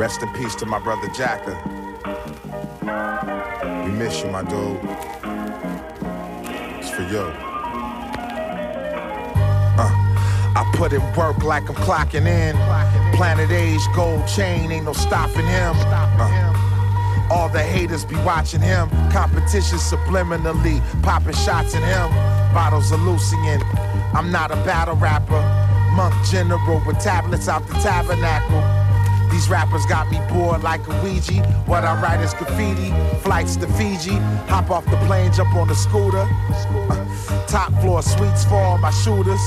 Rest in peace to my brother Jacka. We miss you, my dude. It's for you. Uh, I put in work like I'm clocking in. Planet Age, gold chain, ain't no stopping him. Uh, all the haters be watching him. Competition subliminally, popping shots at him. Bottles of Lucian. I'm not a battle rapper. Monk general with tablets out the tabernacle. These rappers got me bored like a Ouija. What I write is graffiti. Flights to Fiji. Hop off the plane, jump on the scooter. Uh, top floor suites for all my shooters.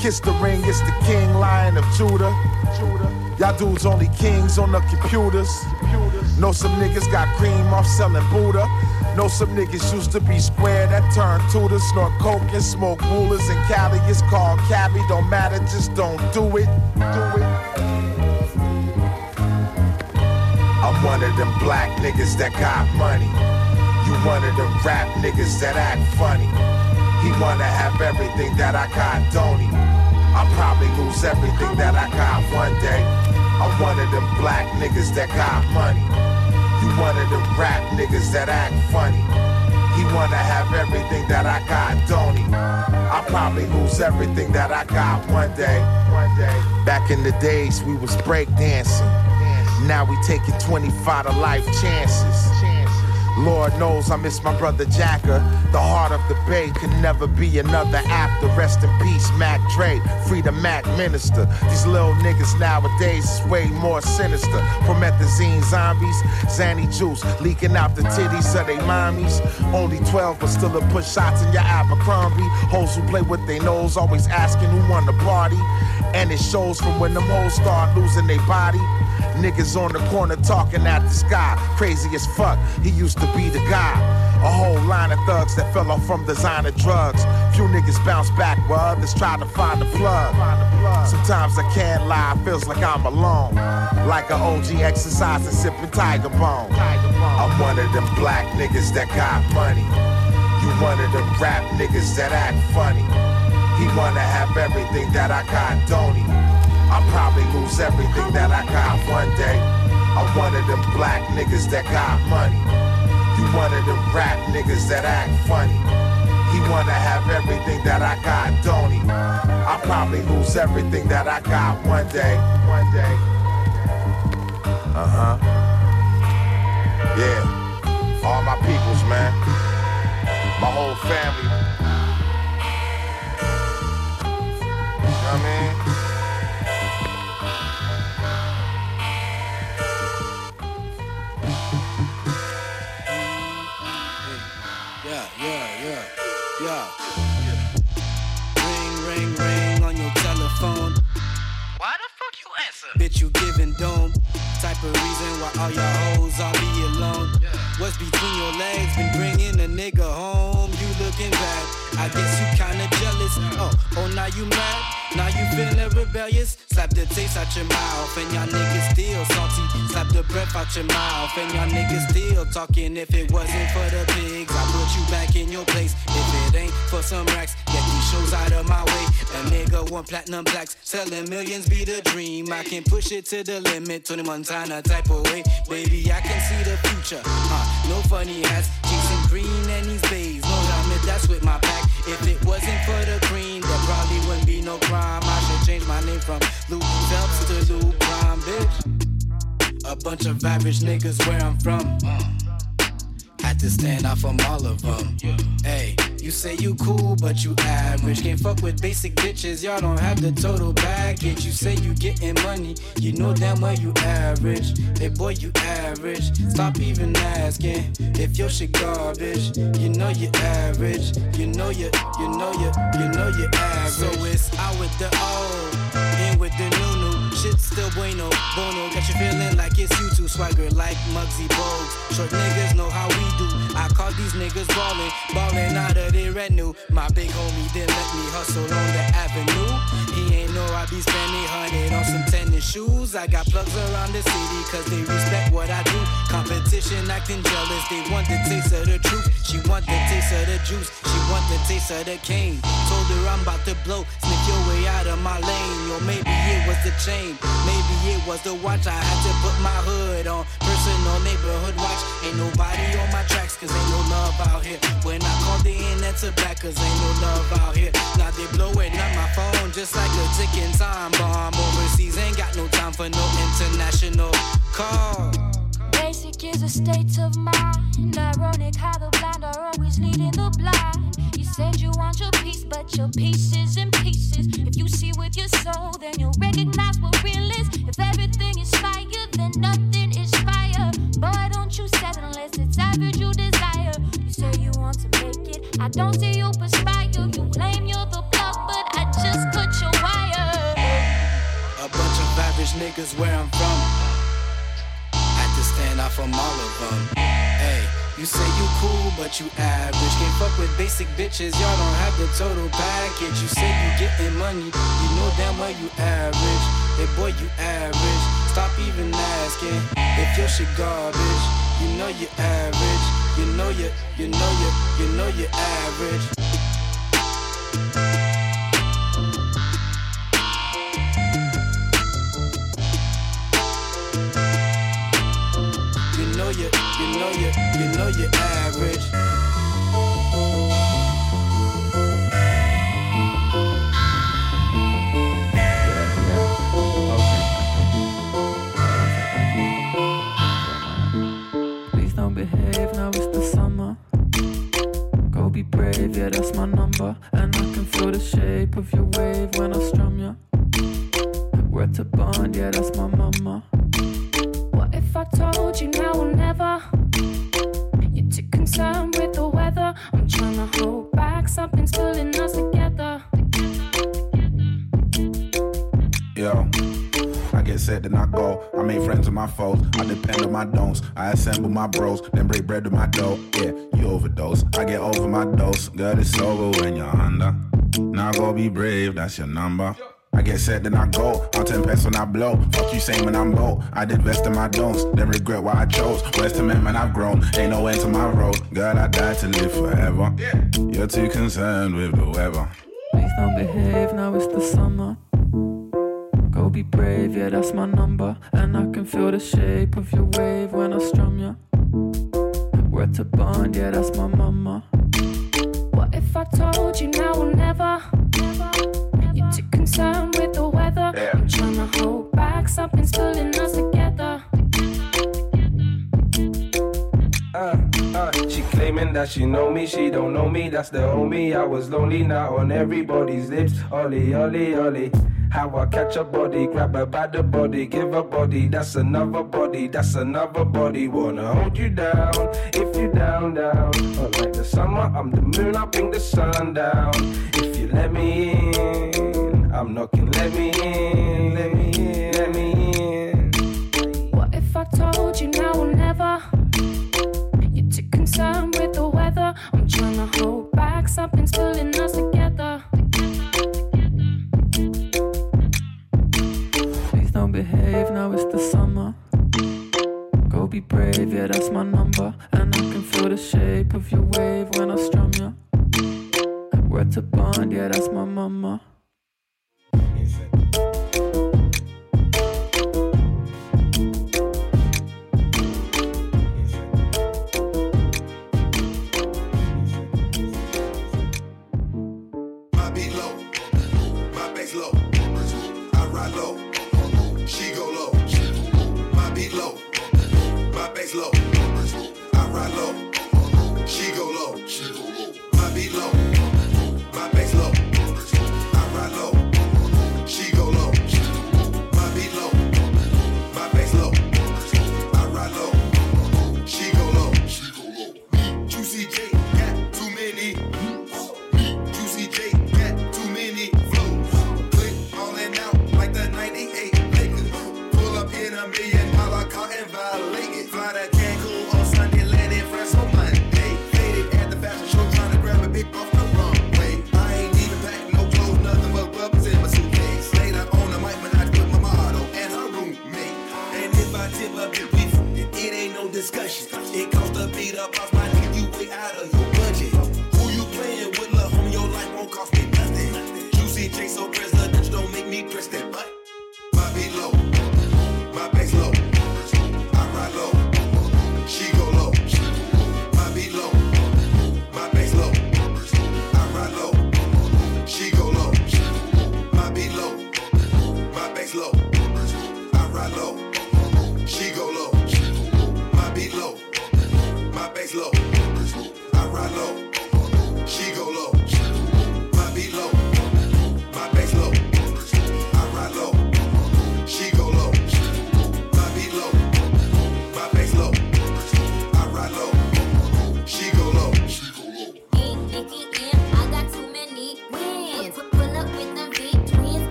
Kiss the ring, it's the king, lion of Judah. Y'all dudes only kings on the computers. Know some niggas got cream off selling Buddha. Know some niggas used to be square that turned to snort coke and smoke rulers and Cali. It's called Cali, don't matter, just don't do it. Do it. One of them black niggas that got money. You one of them rap niggas that act funny. He wanna have everything that I got, don't he? I'll probably lose everything that I got one day. I'm one of them black niggas that got money. You one of them rap niggas that act funny. He wanna have everything that I got, don't he? I'll probably lose everything that I got one day. One day. Back in the days, we was breakdancing. Now we taking 25 to life chances. Lord knows I miss my brother Jacka. The heart of the bay could never be another after. Rest in peace, Mac Dre. Free the Mac Minister. These little niggas nowadays is way more sinister. Promethazine zombies, Zanny juice leaking out the titties of they mommies. Only 12 but still a push shots in your Abercrombie. Hoes who play with their nose, always asking who won the party. And it shows from when them hoes start losing their body. Niggas on the corner talking at the sky, crazy as fuck. He used to be the guy. A whole line of thugs that fell off from designer drugs. Few niggas bounce back while others try to find the plug. Sometimes I can't lie, feels like I'm alone. Like an OG exercising, sipping Tiger Bone. I'm one of them black niggas that got money. You one of them rap niggas that act funny. He wanna have everything that I got, don't he? I'll probably lose everything that I got one day. I'm one of them black niggas that got money. You one of them rap niggas that act funny. He wanna have everything that I got, don't he? I'll probably lose everything that I got one day. One day. Uh huh. Yeah. All my peoples, man. My whole family. You know what I mean? Why the fuck you answer? Bitch, you giving dome. Type of reason why all your hoes all be alone. What's between your legs been bringing a nigga home? You looking bad. I guess you kinda jealous. Oh, oh, now you mad? Now you feeling rebellious? Slap the taste out your mouth, and y'all niggas still salty. Slap the breath out your mouth, and y'all niggas still talking. If it wasn't for the pigs, I put you back in your place. If it ain't for some racks, these shows out of my way. A nigga want platinum blacks, selling millions be the dream. I can push it to the limit, Tony Montana type of way. Baby, I can see the future. Uh, no funny hats, chasing green and these bays. No diamond, that's with my pack. If it wasn't for the green, there probably wouldn't be no crime. I should change my name from Luke Phelps to Lou Prime, bitch. A bunch of average niggas where I'm from. Had to stand out from all of them. Hey, you say you cool, but you average. Can't fuck with basic bitches, y'all don't have the total package. You say you getting money, you know damn well you average. Hey boy, you average. Stop even asking if your shit garbage. You know you average. You know you, you know you, you know you average. So it's out with the old, in with the new. Shit still bueno, bono. Got you feeling like it's you two swagger like Muggsy Bogues. Short niggas know how we do. I call these niggas ballin', ballin' out of their retinue. My big homie didn't let me hustle on the avenue. He ain't know I be spending hundred on some tennis shoes. I got plugs around the city cause they respect what I do. Competition acting jealous, they want the taste of the truth. She want the taste of the juice, she want the taste of the cane. Told her I'm about to blow, sniff your way out of my lane. Or maybe it was the chain. Maybe it was the watch. I had to put my hood on. Personal neighborhood watch. Ain't nobody on my tracks, cause ain't no love out here. When I call the internet to back, cause ain't no love out here. Now they blowing up my phone just like a ticking time bomb. Overseas ain't got no time for no international call. Basic is a state of mind. Ironic how the blind are always leading the blind. Said you want your peace, but your piece is in pieces. If you see with your soul, then you'll recognize what real is. If everything is fire, then nothing is fire. Boy, don't you settle unless it's average you desire. You say you want to make it. I don't see you perspire. You claim you're the plug, but I just cut your wire. A bunch of average niggas where I'm from. Had to stand out from all of them. Hey, you say you cool, but you average. Can't fuck with basic bitches, y'all don't have the total package. You say you getting money, you know damn well you average. Hey boy, you average. Stop even asking if your shit garbage. You know you average. You know you, you know you, you know you average. Know you, you know you're average. My bros, then break bread with my dough. Yeah, you overdose. I get over my dose. Girl, it's over when you're under. Now go be brave, that's your number. I get set, then I go. On 10 pence when I blow. Fuck you saying when I'm low. I did best in my don'ts, then regret why I chose. West man, I've grown. Ain't no end to my road. Girl, I died to live forever. You're too concerned with the weather. Please don't behave, now it's the summer. Go be brave, yeah, that's my number. And I can feel the shape of your wave when I strum ya. Word to bond, yeah, that's my mama. What if I told you now or never? never You're too concerned with the weather. I'm trying to hold back, something's pulling us together. Uh, uh, she claiming that she know me, she don't know me. That's the homie. I was lonely now on everybody's lips. Ollie, ollie, ollie. How I catch a body, grab her by the body, give her body. That's another body, that's another body. Wanna hold you down if you down, down. Like the summer, I'm the moon, I bring the sun down. If you let me in, I'm knocking. Let me in, low,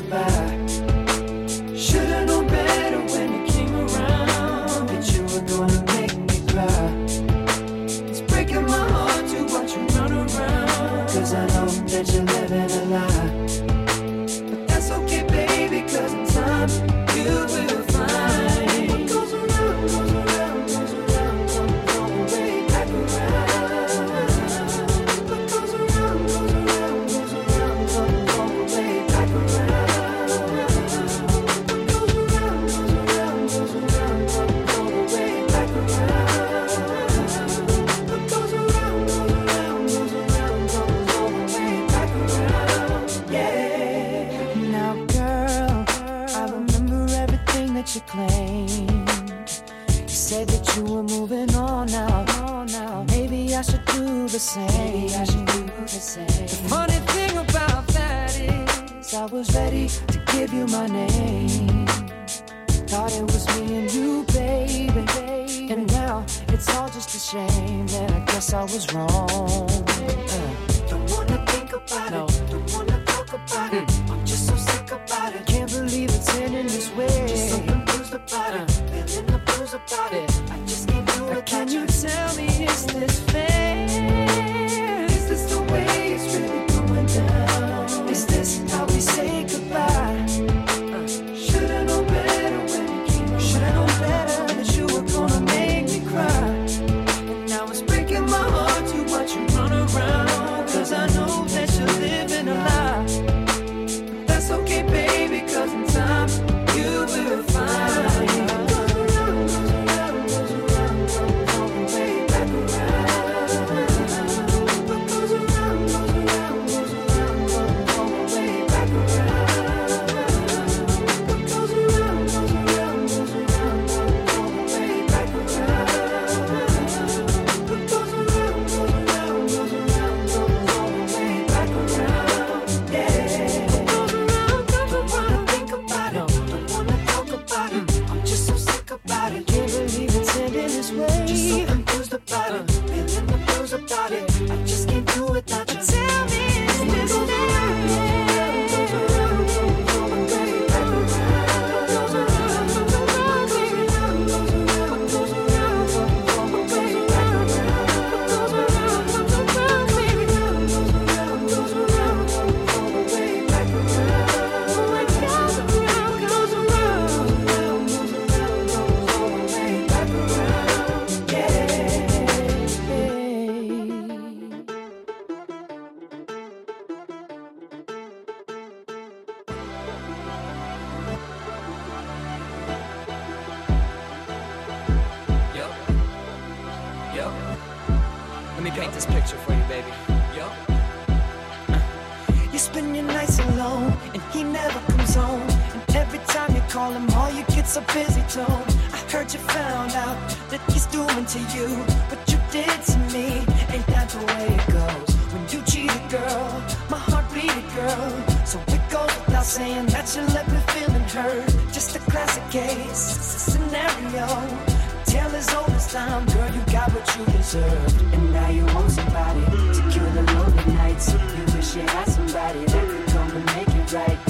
goodbye? Should've said that you were moving on now. now. Maybe I should do the same. Maybe I should do the same. The funny thing about that is, I was ready to give you my name. Thought it was me and you, baby. And now it's all just a shame that I guess I was wrong. Uh. Don't wanna think about it. Don't wanna talk about it. I'm just so sick about it. Can't believe it's ending this way. Just so confused about it. About it. I just can't do it. Can you tell me, is this fair? Is this the way it's really going down? Is this how we say goodbye? Uh, should've known better when you came around. Should've known better that you were gonna make me cry. And now it's breaking my heart to watch you run around. Cause I know that you're living call him, all you get's a busy tone. I heard you found out that he's doing to you what you did to me. Ain't that the way it goes? When you cheat a girl, my heart beat a girl. So it goes without saying that you left me feeling hurt. Just a classic case a scenario. Tale as old as time, girl, you got what you deserved. And now you want somebody to cure the lonely nights. You wish you had somebody that could come and make it right.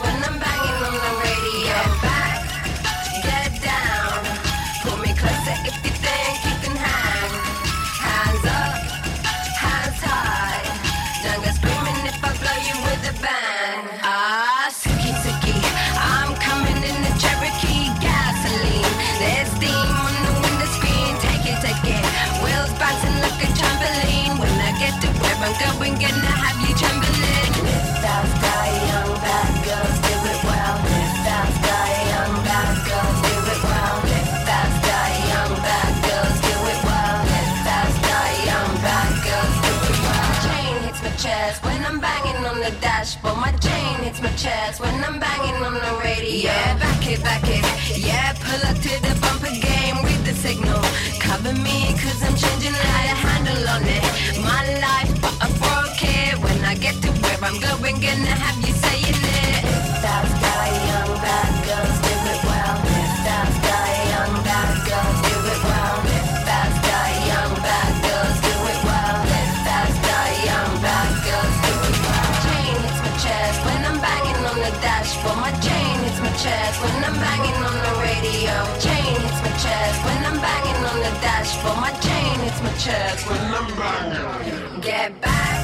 when I'm banging on the But my chain hits my chest when I'm banging on the radio. Yeah, back it, back it. Yeah, pull up to the bumper game with the signal. Cover me, cause I'm changing how to handle on it. My life, but I broke it. When I get to where I'm going, gonna have you saying it. Stop, die, young, bad. my chain hits my chest when I'm banging on the radio. Chain hits my chest when I'm banging on the dashboard. My chain hits my chest when I'm banging. Get back.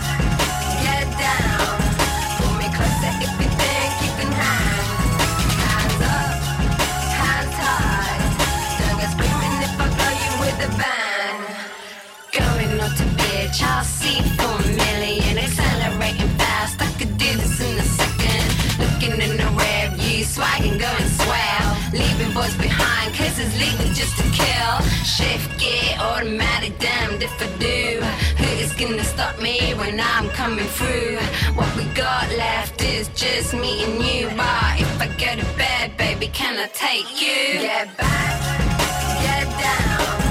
Shift automatic, damn if I do. Who's gonna stop me when I'm coming through? What we got left is just me and you. But if I go to bed, baby, can I take you? Get back, get down.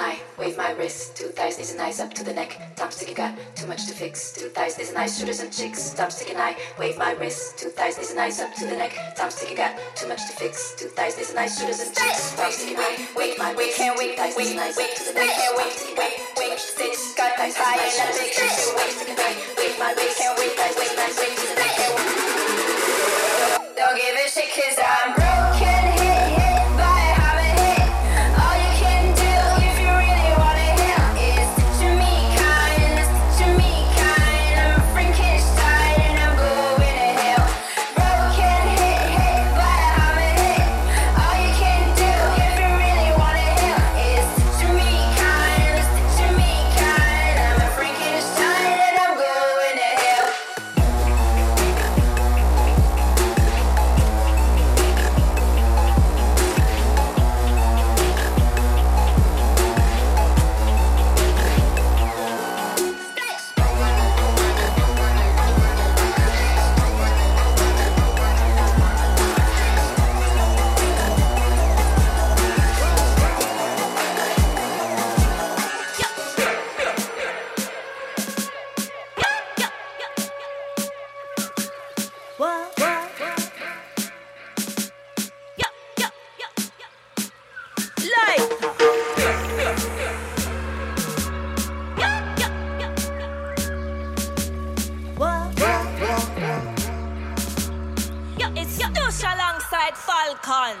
I wave my wrist. Two thighs, knees and eyes up to the neck. Time sticking got too much to fix. Two thighs, knees and eyes, shooters and cheeks. Time sticking I wave my wrist. Two thighs, knees and eyes up to the neck. Time sticking got too much to fix. Two thighs, knees and eyes, shooters and cheeks. Time sticking I wave my wrist. Can't wait, thighs, knees and eyes up to the neck. Can't wait, wait, wait, six. Got thighs, knees and eyes, shoulders and cheeks. Time sticking I wave my wrist. Can't wait, thighs, knees and eyes up to the neck. Don't give a shit, 'cause I'm broken. White falcons.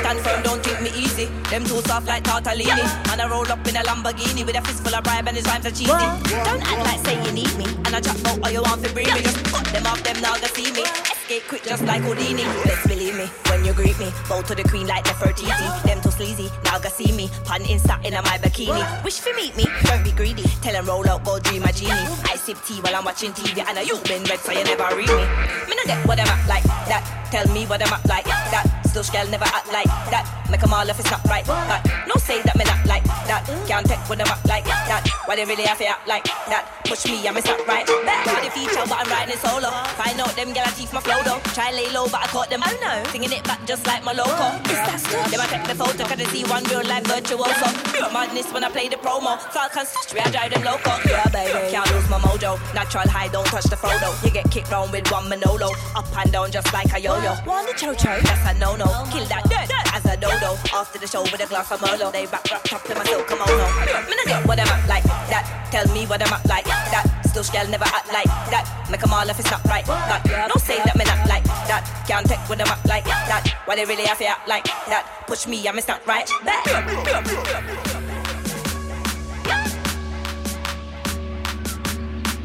Stand firm, don't treat me easy. Them too soft like tortellini. And I roll up in a Lamborghini with a fist full of bribe and his rhymes are cheesy. Don't act like say you need me. And I chat about all you want to bring me. Just cut them off, them now they see me. Escape quick just like Houdini. Best believe me you greet me. Bow to the queen like Nefertiti. Them too sleazy, now go see me. Pan inside in my bikini. Wish for meet me, don't be greedy. Tell them roll out, go dream a genie. I sip tea while I'm watching TV. And I you been red so you never read me. Me no get what I'm at like that. Tell me what I'm at like that. Still girl never act like that. Make 'em all if it's not right. But no say that me not like that. Can't take with them up like that. Why they really have to act like that? Push me, I'm not right. Back on the feature, but I'm riding solo. Find out them gal teeth my flow though. Try lay low, but I caught them. Oh no, singing it back just like my loco. Is that stuff? Them I take the photo, cause I see one real life virtuoso. Pure madness when I play the promo. Falcon stitch, I drive them loco. Yeah, baby. Can't lose my mojo. Natural high, don't touch the photo. You get kicked round with one Manolo. Up and down just like a yo-yo. One the cho-cho, that's a no-no. Kill that dirt as a dodo. After the show with a glass of Merlot. They back wrapped up in my silk kimono. Me no get what I'm at like that. Tell me what I'm at like that. Still girl never act like that. Make 'em all if it's not right. But no say that me not like that. Can't take what I'm at like that. Why they really have to act like that? Push me, I'm not right. Back.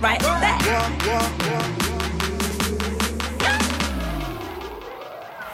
Right back.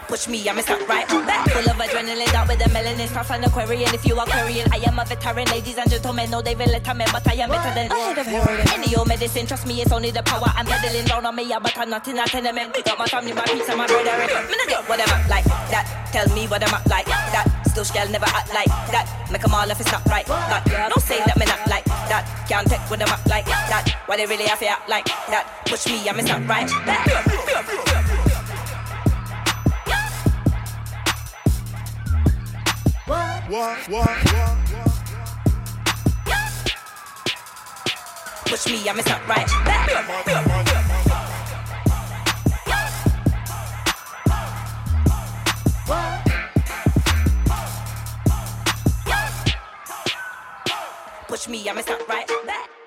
Push me, I'm not right back. Full of adrenaline, out with the melanin, stuff and Aquarian. If you are Korean, I am a veteran. Ladies and gentlemen, No, they will let me, but I am better than of heroin. Any old medicine, trust me, it's only the power I'm peddling down on me. Yeah, but I'm not in a tenement. Got my family, my peace, and my brother. Not get what I'm at like that. Tell me what I'm at like that. Still, girl never act like that. Make 'em all if it's not right. No say that me not like that. Can't take what I'm at like that. Why they really have to act like that? Push me, I'm not right. Back. What, what, what, Push me, I'm not right. Back. Push me, I'm not right. Back.